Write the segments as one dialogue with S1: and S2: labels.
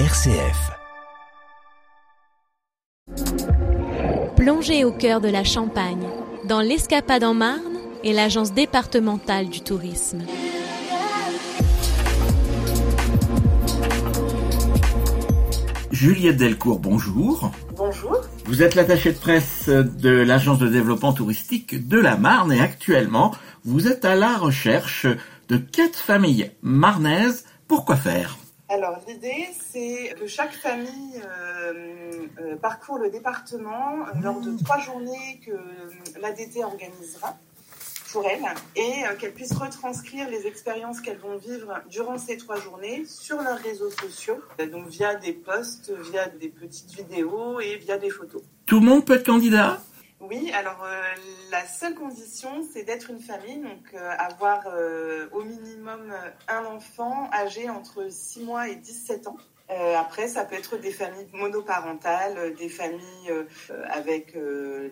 S1: RCF.
S2: Plongez au cœur de la Champagne, dans l'Escapade en Marne et l'Agence départementale du tourisme.
S3: Juliette Delcourt, bonjour.
S4: Bonjour.
S3: Vous êtes l'attachée de presse de l'Agence de développement touristique de la Marne et actuellement, vous êtes à la recherche de quatre familles marnaises. Pourquoi faire?
S4: Alors l'idée, c'est que chaque famille euh, euh, parcourt le département euh, lors de trois journées que l'ADT organisera pour elles et euh, qu'elles puissent retranscrire les expériences qu'elles vont vivre durant ces trois journées sur leurs réseaux sociaux, donc via des posts, via des petites vidéos et via des photos.
S3: Tout le monde peut être candidat?
S4: Oui, alors euh, la seule condition, c'est d'être une famille, donc euh, avoir euh, au minimum un enfant âgé entre 6 mois et 17 ans. Après, ça peut être des familles monoparentales, des familles avec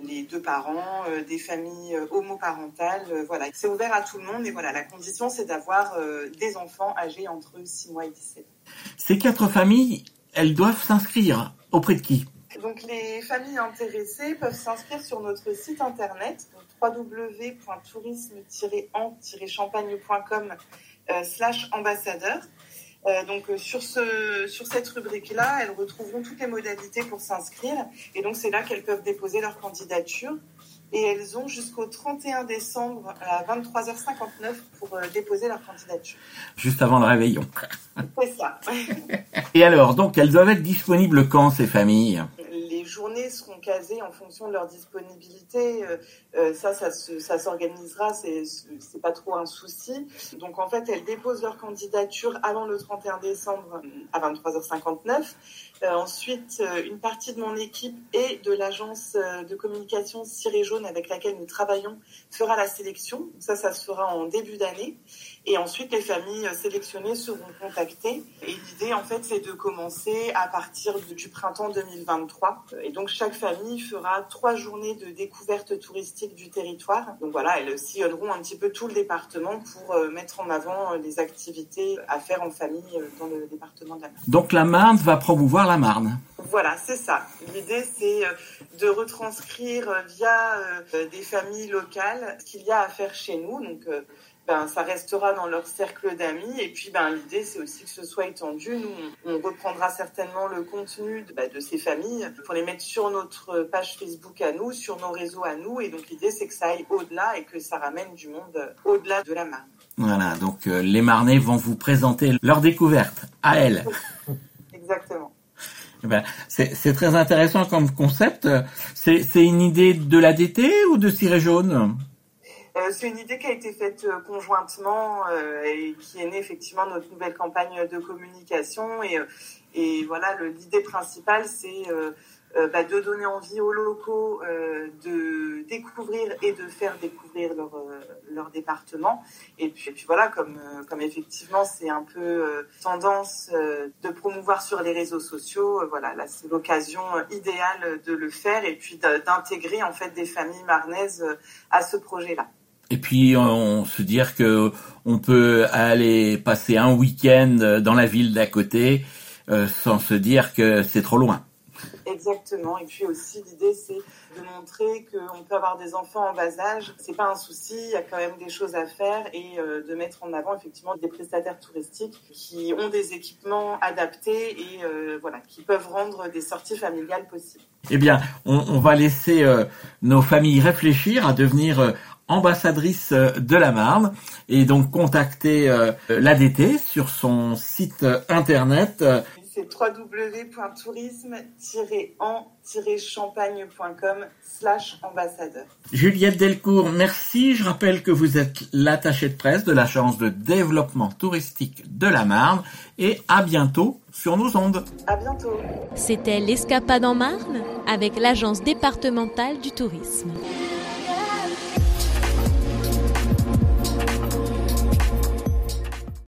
S4: les deux parents, des familles homoparentales. voilà, c'est ouvert à tout le monde. Et voilà, la condition, c'est d'avoir des enfants âgés entre 6 mois et 17 ans.
S3: Ces quatre familles, elles doivent s'inscrire auprès de qui?
S4: Donc les familles intéressées peuvent s'inscrire sur notre site internet www.tourisme-en-champagne.com euh, slash ambassadeur. Euh, donc euh, sur ce sur cette rubrique là, elles retrouveront toutes les modalités pour s'inscrire et donc c'est là qu'elles peuvent déposer leur candidature et elles ont jusqu'au 31 décembre à 23h59 pour euh, déposer leur candidature.
S3: Juste avant le réveillon.
S4: C'est ça.
S3: Et alors, donc, elles doivent être disponibles quand, ces familles
S4: les journées seront casées en fonction de leur disponibilité. Euh, euh, ça, ça, ça s'organisera, c'est c'est pas trop un souci. Donc en fait, elles déposent leur candidature avant le 31 décembre euh, à 23h59. Euh, ensuite, euh, une partie de mon équipe et de l'agence euh, de communication Ciré Jaune avec laquelle nous travaillons fera la sélection. Ça, ça se fera en début d'année. Et ensuite, les familles sélectionnées seront contactées. Et l'idée, en fait, c'est de commencer à partir du printemps 2023. Et donc, chaque famille fera trois journées de découverte touristique du territoire. Donc voilà, elles sillonneront un petit peu tout le département pour mettre en avant les activités à faire en famille dans le département de la Marne.
S3: Donc, la Marne va promouvoir la Marne.
S4: Voilà, c'est ça. L'idée, c'est euh, de retranscrire euh, via euh, des familles locales ce qu'il y a à faire chez nous. Donc, ben, ça restera dans leur cercle d'amis. Et puis, ben, l'idée, c'est aussi que ce soit étendu. Nous, on, reprendra certainement le contenu de, ben, de ces familles pour les mettre sur notre page Facebook à nous, sur nos réseaux à nous. Et donc, l'idée, c'est que ça aille au-delà et que ça ramène du monde au-delà de la Marne.
S3: Voilà, donc euh, les Marnais vont vous présenter leur découverte à elles. Ben, c'est très intéressant comme concept. C'est une idée de l'ADT ou de Ciré Jaune?
S4: Euh, c'est une idée qui a été faite euh, conjointement euh, et qui est née effectivement notre nouvelle campagne de communication. Et, voilà, l'idée principale, c'est bah, de donner envie aux locaux euh, de découvrir et de faire découvrir leur, euh, leur département. Et puis, et puis voilà, comme, euh, comme effectivement c'est un peu euh, tendance euh, de promouvoir sur les réseaux sociaux, euh, voilà, là c'est l'occasion euh, idéale de le faire et puis d'intégrer en fait des familles marnaises euh, à ce projet-là.
S3: Et puis on se dire que on peut aller passer un week-end dans la ville d'à côté euh, sans se dire que c'est trop loin.
S4: Exactement. Et puis aussi, l'idée, c'est de montrer qu'on peut avoir des enfants en bas âge. C'est pas un souci. Il y a quand même des choses à faire et euh, de mettre en avant effectivement des prestataires touristiques qui ont des équipements adaptés et euh, voilà, qui peuvent rendre des sorties familiales possibles.
S3: Eh bien, on, va laisser euh, nos familles réfléchir à devenir euh, ambassadrices euh, de la Marne et donc contacter l'ADT sur son site internet.
S4: C'est www.tourisme-en-champagne.com slash ambassadeur.
S3: Juliette Delcourt, merci. Je rappelle que vous êtes l'attachée de presse de l'agence de développement touristique de la Marne et à bientôt sur nos ondes.
S4: À bientôt.
S2: C'était l'Escapade en Marne avec l'Agence départementale du tourisme.